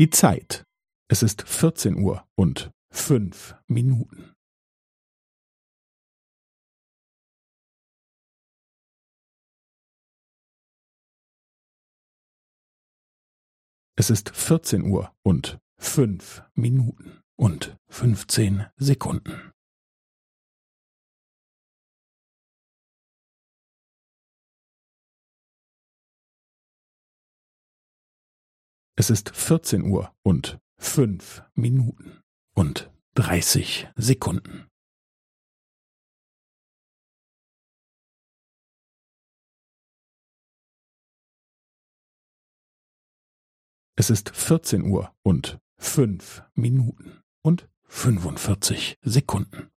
Die Zeit. Es ist vierzehn Uhr und fünf Minuten. Es ist vierzehn Uhr und fünf Minuten und fünfzehn Sekunden. Es ist vierzehn Uhr und fünf Minuten und dreißig Sekunden. Es ist vierzehn Uhr und fünf Minuten und fünfundvierzig Sekunden.